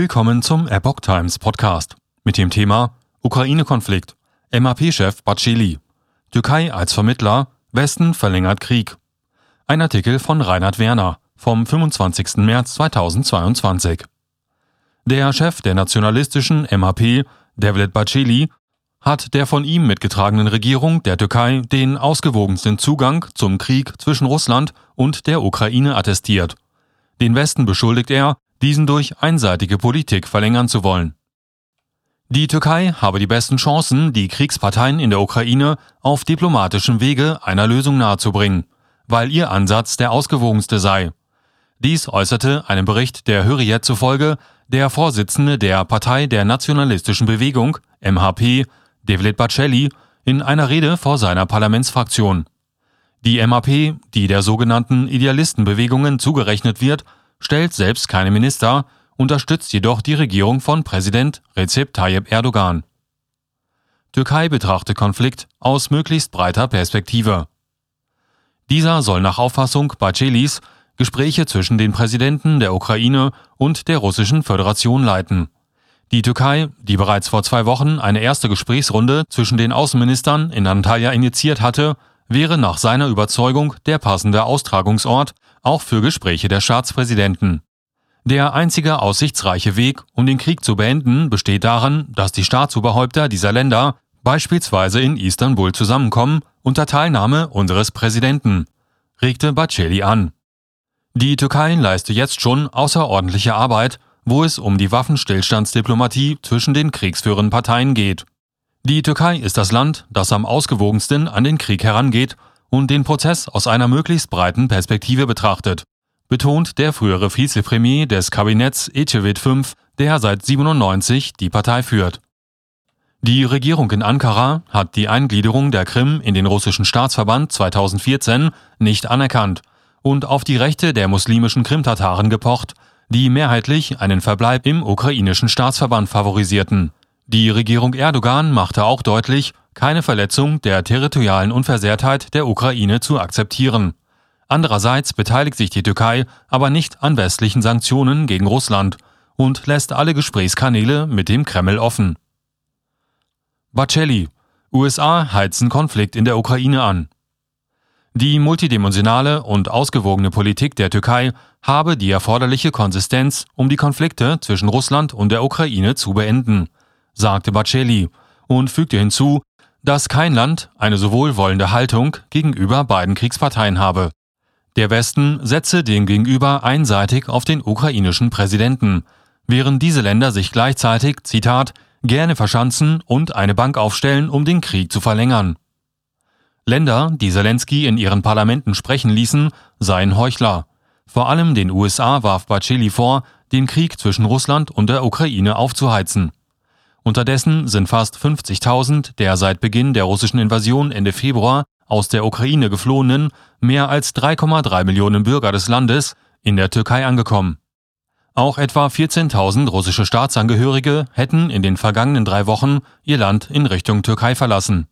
Willkommen zum Epoch Times Podcast mit dem Thema Ukraine-Konflikt, MAP-Chef Baceli, Türkei als Vermittler, Westen verlängert Krieg. Ein Artikel von Reinhard Werner vom 25. März 2022. Der Chef der nationalistischen MAP, Devlet Baceli, hat der von ihm mitgetragenen Regierung der Türkei den ausgewogensten Zugang zum Krieg zwischen Russland und der Ukraine attestiert. Den Westen beschuldigt er, diesen durch einseitige Politik verlängern zu wollen. Die Türkei habe die besten Chancen, die Kriegsparteien in der Ukraine auf diplomatischem Wege einer Lösung nahezubringen, weil ihr Ansatz der ausgewogenste sei. Dies äußerte einem Bericht der Hürriyet zufolge der Vorsitzende der Partei der nationalistischen Bewegung, MHP, Devlet Bacelli, in einer Rede vor seiner Parlamentsfraktion. Die MHP, die der sogenannten Idealistenbewegungen zugerechnet wird, stellt selbst keine Minister, unterstützt jedoch die Regierung von Präsident Recep Tayyip Erdogan. Türkei betrachte Konflikt aus möglichst breiter Perspektive. Dieser soll nach Auffassung Bacelis Gespräche zwischen den Präsidenten der Ukraine und der Russischen Föderation leiten. Die Türkei, die bereits vor zwei Wochen eine erste Gesprächsrunde zwischen den Außenministern in Antalya initiiert hatte, wäre nach seiner Überzeugung der passende Austragungsort auch für Gespräche der Staatspräsidenten. Der einzige aussichtsreiche Weg, um den Krieg zu beenden, besteht darin, dass die Staatsoberhäupter dieser Länder beispielsweise in Istanbul zusammenkommen unter Teilnahme unseres Präsidenten, regte Baceli an. Die Türkei leiste jetzt schon außerordentliche Arbeit, wo es um die Waffenstillstandsdiplomatie zwischen den kriegsführenden Parteien geht. Die Türkei ist das Land, das am ausgewogensten an den Krieg herangeht und den Prozess aus einer möglichst breiten Perspektive betrachtet, betont der frühere Vizepremier des Kabinetts Ecevit V, der seit 97 die Partei führt. Die Regierung in Ankara hat die Eingliederung der Krim in den russischen Staatsverband 2014 nicht anerkannt und auf die Rechte der muslimischen Krimtataren gepocht, die mehrheitlich einen Verbleib im ukrainischen Staatsverband favorisierten. Die Regierung Erdogan machte auch deutlich, keine Verletzung der territorialen Unversehrtheit der Ukraine zu akzeptieren. Andererseits beteiligt sich die Türkei aber nicht an westlichen Sanktionen gegen Russland und lässt alle Gesprächskanäle mit dem Kreml offen. Bacelli USA heizen Konflikt in der Ukraine an. Die multidimensionale und ausgewogene Politik der Türkei habe die erforderliche Konsistenz, um die Konflikte zwischen Russland und der Ukraine zu beenden, sagte Bacelli und fügte hinzu, dass kein Land eine so wohlwollende Haltung gegenüber beiden Kriegsparteien habe. Der Westen setze demgegenüber einseitig auf den ukrainischen Präsidenten, während diese Länder sich gleichzeitig, Zitat, gerne verschanzen und eine Bank aufstellen, um den Krieg zu verlängern. Länder, die Zelensky in ihren Parlamenten sprechen ließen, seien Heuchler. Vor allem den USA warf Baceli vor, den Krieg zwischen Russland und der Ukraine aufzuheizen. Unterdessen sind fast 50.000 der seit Beginn der russischen Invasion Ende Februar aus der Ukraine geflohenen mehr als 3,3 Millionen Bürger des Landes in der Türkei angekommen. Auch etwa 14.000 russische Staatsangehörige hätten in den vergangenen drei Wochen ihr Land in Richtung Türkei verlassen.